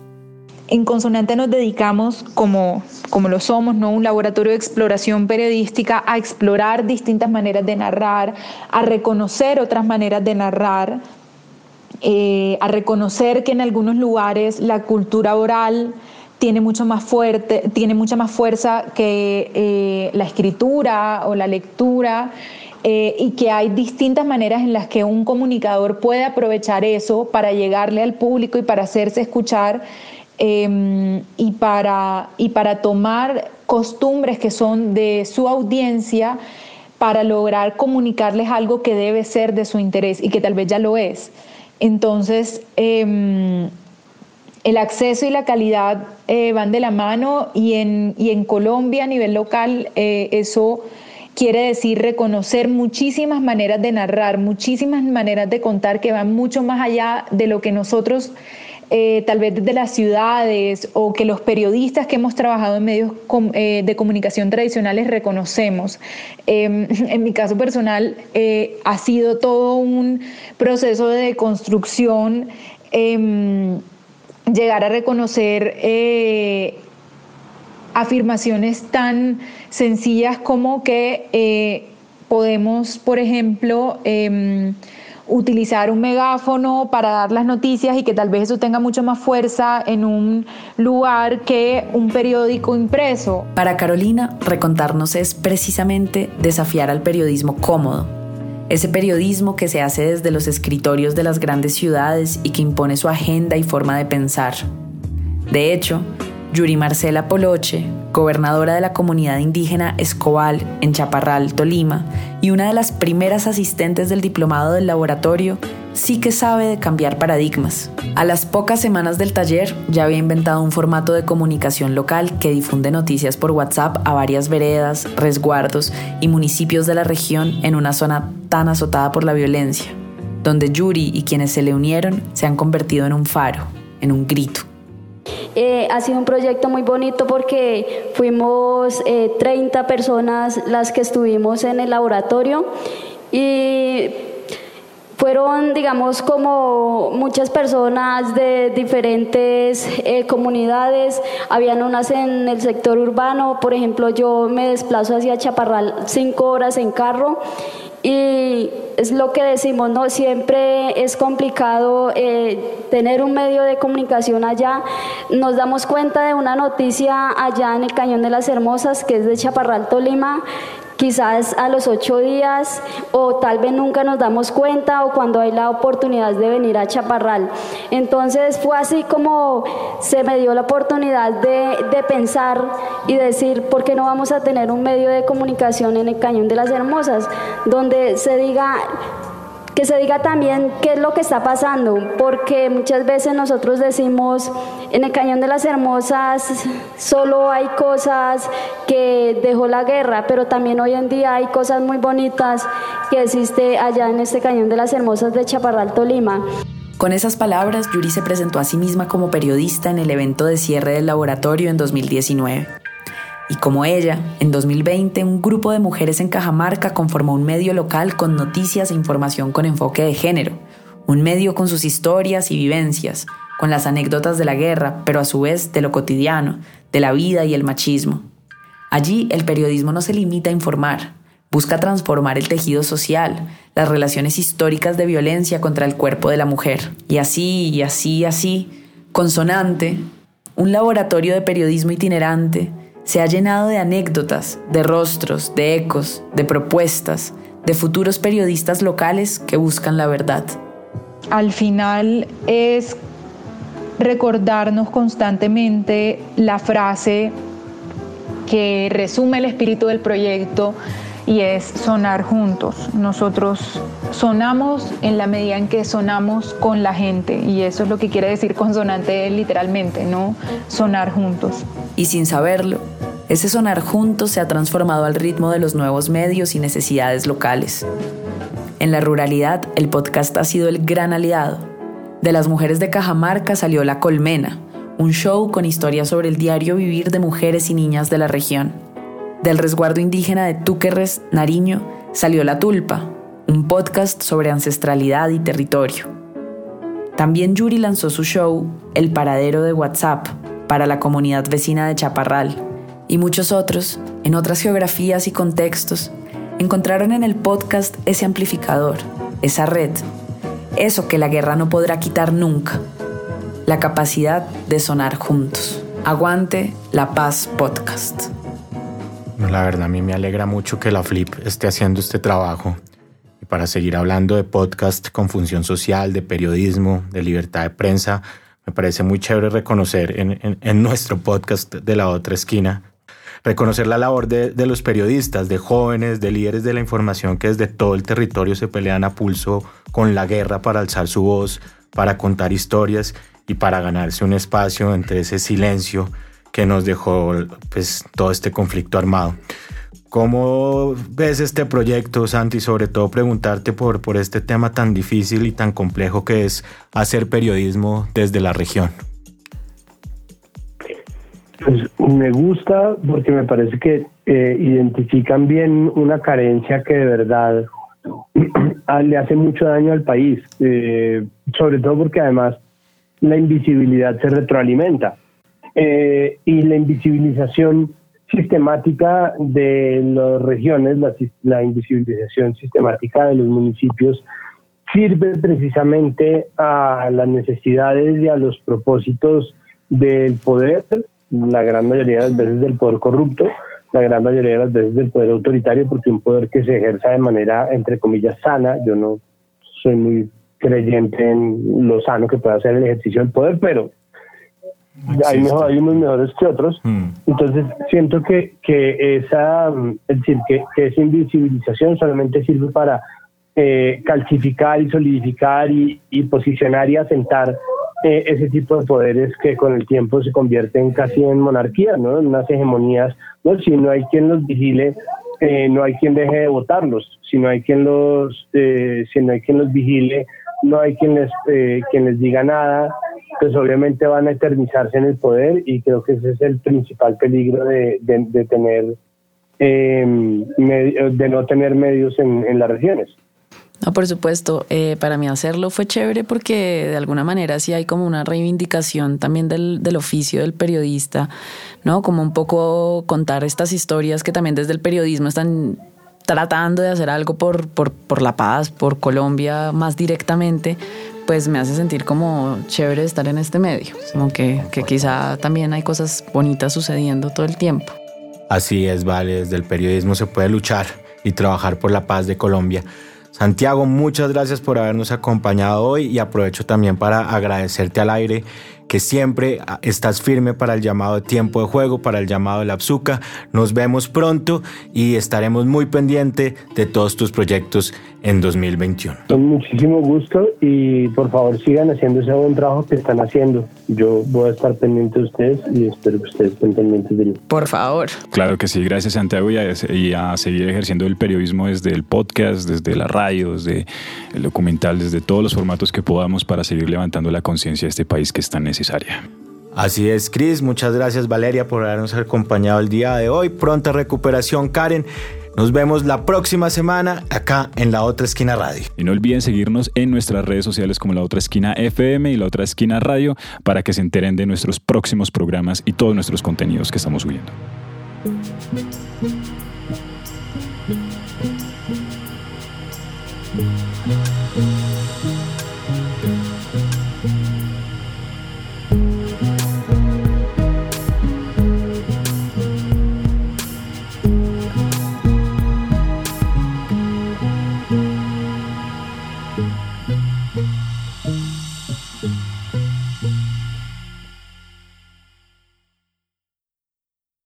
En Consonante nos dedicamos, como, como lo somos, ¿no? un laboratorio de exploración periodística, a explorar distintas maneras de narrar, a reconocer otras maneras de narrar, eh, a reconocer que en algunos lugares la cultura oral tiene mucho más fuerte, tiene mucha más fuerza que eh, la escritura o la lectura. Eh, y que hay distintas maneras en las que un comunicador puede aprovechar eso para llegarle al público y para hacerse escuchar em, y, para, y para tomar costumbres que son de su audiencia para lograr comunicarles algo que debe ser de su interés y que tal vez ya lo es. Entonces, em, el acceso y la calidad eh, van de la mano y en, y en Colombia a nivel local eh, eso quiere decir reconocer muchísimas maneras de narrar, muchísimas maneras de contar que van mucho más allá de lo que nosotros eh, tal vez desde las ciudades o que los periodistas que hemos trabajado en medios eh, de comunicación tradicionales reconocemos. Em, en mi caso personal eh, ha sido todo un proceso de construcción em, llegar a reconocer afirmaciones tan sencillas como que eh, podemos, por ejemplo, em, utilizar un megáfono para dar las noticias y que tal vez eso tenga mucho más fuerza en un lugar que un periódico impreso. Para Carolina, recontarnos es precisamente desafiar al periodismo cómodo. Ese periodismo que se hace desde los escritorios de las grandes ciudades y que impone su agenda y forma de pensar. De hecho, Yuri Marcela Poloche, gobernadora de la comunidad indígena Escobal en Chaparral, Tolima, y una de las primeras asistentes del diplomado del laboratorio, sí que sabe de cambiar paradigmas. A las pocas semanas del taller ya había inventado un formato de comunicación local que difunde noticias por WhatsApp a varias veredas, resguardos y municipios de la región en una zona tan azotada por la violencia, donde Yuri y quienes se le unieron se han convertido en un faro, en un grito. Eh, ha sido un proyecto muy bonito porque fuimos 30 eh, personas las que estuvimos en el laboratorio y fueron, digamos, como muchas personas de diferentes eh, comunidades. Habían unas en el sector urbano, por ejemplo, yo me desplazo hacia Chaparral cinco horas en carro y es lo que decimos, ¿no? Siempre es complicado eh, tener un medio de comunicación allá. Nos damos cuenta de una noticia allá en el Cañón de las Hermosas, que es de Chaparral, Tolima, quizás a los ocho días o tal vez nunca nos damos cuenta o cuando hay la oportunidad de venir a Chaparral. Entonces fue así como se me dio la oportunidad de, de pensar y decir, ¿por qué no vamos a tener un medio de comunicación en el Cañón de las Hermosas donde se diga que se diga también qué es lo que está pasando, porque muchas veces nosotros decimos, en el Cañón de las Hermosas solo hay cosas que dejó la guerra, pero también hoy en día hay cosas muy bonitas que existe allá en este Cañón de las Hermosas de Chaparral, Tolima. Con esas palabras, Yuri se presentó a sí misma como periodista en el evento de cierre del laboratorio en 2019. Y como ella, en 2020 un grupo de mujeres en Cajamarca conformó un medio local con noticias e información con enfoque de género, un medio con sus historias y vivencias, con las anécdotas de la guerra, pero a su vez de lo cotidiano, de la vida y el machismo. Allí el periodismo no se limita a informar, busca transformar el tejido social, las relaciones históricas de violencia contra el cuerpo de la mujer. Y así, y así, y así, consonante, un laboratorio de periodismo itinerante, se ha llenado de anécdotas, de rostros, de ecos, de propuestas, de futuros periodistas locales que buscan la verdad. Al final es recordarnos constantemente la frase que resume el espíritu del proyecto y es sonar juntos. Nosotros sonamos en la medida en que sonamos con la gente y eso es lo que quiere decir consonante literalmente, ¿no? Sonar juntos. Y sin saberlo, ese sonar juntos se ha transformado al ritmo de los nuevos medios y necesidades locales. En la ruralidad, el podcast ha sido el gran aliado. De las mujeres de Cajamarca salió La Colmena, un show con historias sobre el diario vivir de mujeres y niñas de la región. Del resguardo indígena de Túquerres, Nariño, salió La Tulpa, un podcast sobre ancestralidad y territorio. También Yuri lanzó su show El Paradero de WhatsApp para la comunidad vecina de Chaparral, y muchos otros, en otras geografías y contextos, encontraron en el podcast ese amplificador, esa red, eso que la guerra no podrá quitar nunca, la capacidad de sonar juntos. Aguante la paz podcast. La verdad a mí me alegra mucho que la Flip esté haciendo este trabajo. Y para seguir hablando de podcast con función social, de periodismo, de libertad de prensa, me parece muy chévere reconocer en, en nuestro podcast de la otra esquina reconocer la labor de, de, los periodistas, de jóvenes, de líderes de la información que desde todo el territorio se pelean a pulso con la guerra para alzar su voz, para contar historias y para ganarse un espacio entre ese silencio que nos dejó pues, todo este conflicto armado. ¿Cómo ves este proyecto, Santi? Sobre todo preguntarte por, por este tema tan difícil y tan complejo que es hacer periodismo desde la región. Pues me gusta porque me parece que eh, identifican bien una carencia que de verdad le hace mucho daño al país, eh, sobre todo porque además la invisibilidad se retroalimenta eh, y la invisibilización sistemática de las regiones, la, la invisibilización sistemática de los municipios sirve precisamente a las necesidades y a los propósitos del poder. La gran mayoría de las veces del poder corrupto, la gran mayoría de las veces del poder autoritario, porque un poder que se ejerza de manera, entre comillas, sana, yo no soy muy creyente en lo sano que puede hacer el ejercicio del poder, pero hay, mejor, hay unos mejores que otros. Hmm. Entonces siento que, que esa, es decir, que, esa invisibilización solamente sirve para eh, calcificar y solidificar y, y posicionar y asentar eh, ese tipo de poderes que con el tiempo se convierten casi en monarquías, ¿no? en unas hegemonías. ¿no? Si no hay quien los vigile, eh, no hay quien deje de votarlos. Si no hay quien los, eh, si no hay quien los vigile, no hay quien les, quien les diga nada. pues obviamente van a eternizarse en el poder y creo que ese es el principal peligro de, de, tener, eh, de no tener medios en, en las regiones. No, por supuesto. Eh, para mí hacerlo fue chévere porque de alguna manera sí hay como una reivindicación también del, del, oficio del periodista, ¿no? Como un poco contar estas historias que también desde el periodismo están tratando de hacer algo por, por, por la paz, por Colombia más directamente, pues me hace sentir como chévere estar en este medio, como que, que quizá también hay cosas bonitas sucediendo todo el tiempo. Así es, vale, desde el periodismo se puede luchar y trabajar por la paz de Colombia. Santiago, muchas gracias por habernos acompañado hoy y aprovecho también para agradecerte al aire que siempre ah, estás firme para el llamado de tiempo de juego, para el llamado de la Abzuca. Nos vemos pronto y estaremos muy pendientes de todos tus proyectos en 2021. Con muchísimo gusto y por favor sigan haciendo ese buen trabajo que están haciendo. Yo voy a estar pendiente de ustedes y espero que ustedes estén pendientes de mí. Por favor. Claro que sí, gracias Santiago y a, seguir ejerciendo el periodismo desde el podcast, desde la radio, desde el documental, desde todos los formatos que podamos para seguir levantando la conciencia de este país que es tan necesaria. Así es, Cris. Muchas gracias, Valeria, por habernos acompañado el día de hoy. Pronta recuperación, Karen. Nos vemos la próxima semana acá en La Otra Esquina Radio. Y no olviden seguirnos en nuestras redes sociales como La Otra Esquina FM y La Otra Esquina Radio para que se enteren de nuestros próximos programas y todos nuestros contenidos que estamos subiendo.